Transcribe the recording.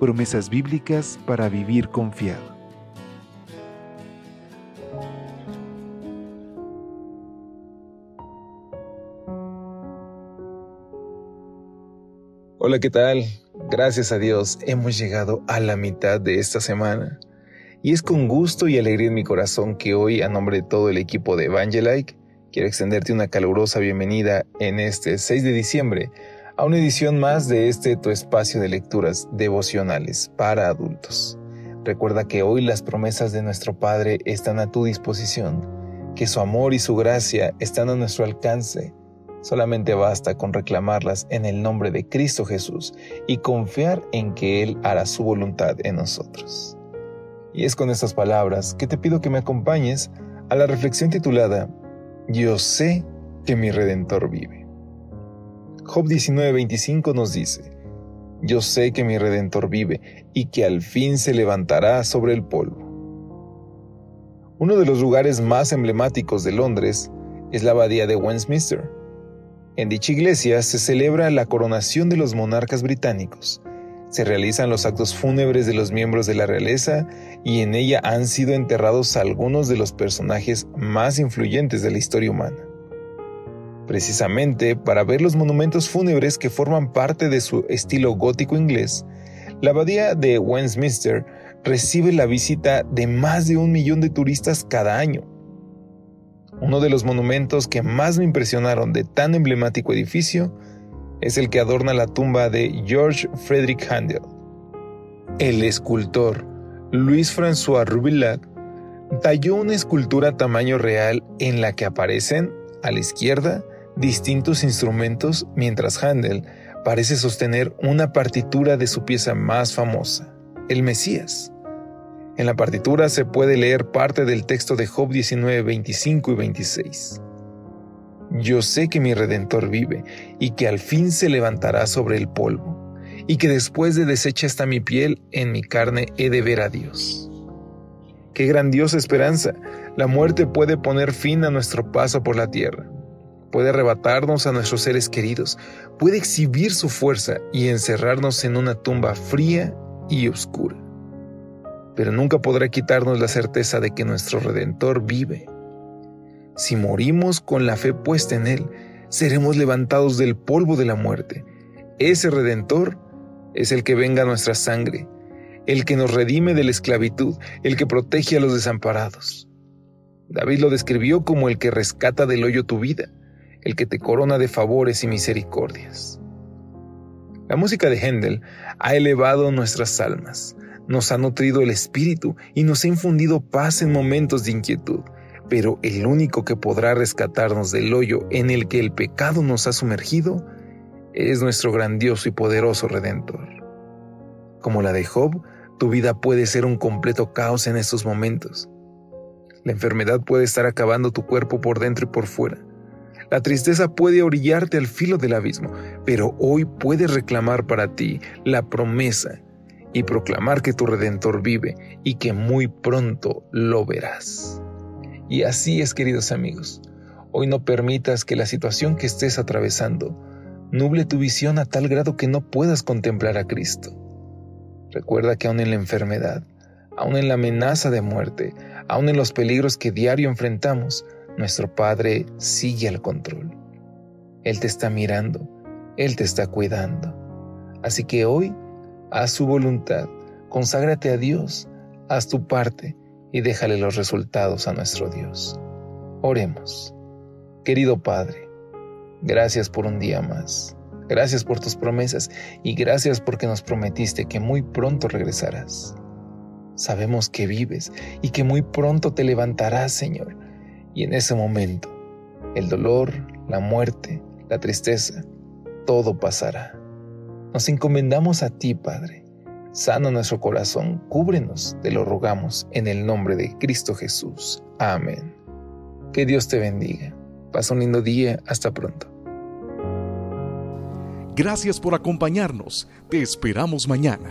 Promesas bíblicas para vivir confiado. Hola, ¿qué tal? Gracias a Dios hemos llegado a la mitad de esta semana. Y es con gusto y alegría en mi corazón que hoy, a nombre de todo el equipo de Evangelike, quiero extenderte una calurosa bienvenida en este 6 de diciembre a una edición más de este tu espacio de lecturas devocionales para adultos. Recuerda que hoy las promesas de nuestro Padre están a tu disposición, que su amor y su gracia están a nuestro alcance Solamente basta con reclamarlas en el nombre de Cristo Jesús y confiar en que Él hará su voluntad en nosotros. Y es con estas palabras que te pido que me acompañes a la reflexión titulada Yo sé que mi Redentor vive. Job 19:25 nos dice, Yo sé que mi Redentor vive y que al fin se levantará sobre el polvo. Uno de los lugares más emblemáticos de Londres es la abadía de Westminster en dicha iglesia se celebra la coronación de los monarcas británicos. Se realizan los actos fúnebres de los miembros de la realeza y en ella han sido enterrados algunos de los personajes más influyentes de la historia humana. Precisamente para ver los monumentos fúnebres que forman parte de su estilo gótico inglés, la abadía de Westminster recibe la visita de más de un millón de turistas cada año. Uno de los monumentos que más me impresionaron de tan emblemático edificio es el que adorna la tumba de George Frederick Handel. El escultor Luis François Rubillac talló una escultura tamaño real en la que aparecen, a la izquierda, distintos instrumentos mientras Handel parece sostener una partitura de su pieza más famosa, el Mesías. En la partitura se puede leer parte del texto de Job 19, 25 y 26. Yo sé que mi Redentor vive y que al fin se levantará sobre el polvo, y que después de deshecha está mi piel, en mi carne he de ver a Dios. Qué grandiosa esperanza. La muerte puede poner fin a nuestro paso por la tierra. Puede arrebatarnos a nuestros seres queridos. Puede exhibir su fuerza y encerrarnos en una tumba fría y oscura pero nunca podrá quitarnos la certeza de que nuestro Redentor vive. Si morimos con la fe puesta en Él, seremos levantados del polvo de la muerte. Ese Redentor es el que venga a nuestra sangre, el que nos redime de la esclavitud, el que protege a los desamparados. David lo describió como el que rescata del hoyo tu vida, el que te corona de favores y misericordias. La música de Händel ha elevado nuestras almas, nos ha nutrido el espíritu y nos ha infundido paz en momentos de inquietud, pero el único que podrá rescatarnos del hoyo en el que el pecado nos ha sumergido es nuestro grandioso y poderoso Redentor. Como la de Job, tu vida puede ser un completo caos en estos momentos. La enfermedad puede estar acabando tu cuerpo por dentro y por fuera. La tristeza puede orillarte al filo del abismo, pero hoy puedes reclamar para ti la promesa y proclamar que tu Redentor vive y que muy pronto lo verás. Y así es, queridos amigos, hoy no permitas que la situación que estés atravesando nuble tu visión a tal grado que no puedas contemplar a Cristo. Recuerda que aún en la enfermedad, aún en la amenaza de muerte, aún en los peligros que diario enfrentamos, nuestro Padre sigue al control. Él te está mirando, Él te está cuidando. Así que hoy haz su voluntad, conságrate a Dios, haz tu parte y déjale los resultados a nuestro Dios. Oremos. Querido Padre, gracias por un día más. Gracias por tus promesas y gracias porque nos prometiste que muy pronto regresarás. Sabemos que vives y que muy pronto te levantarás, Señor. Y en ese momento, el dolor, la muerte, la tristeza, todo pasará. Nos encomendamos a ti, Padre. sana nuestro corazón, cúbrenos, te lo rogamos, en el nombre de Cristo Jesús. Amén. Que Dios te bendiga. Pasa un lindo día. Hasta pronto. Gracias por acompañarnos. Te esperamos mañana.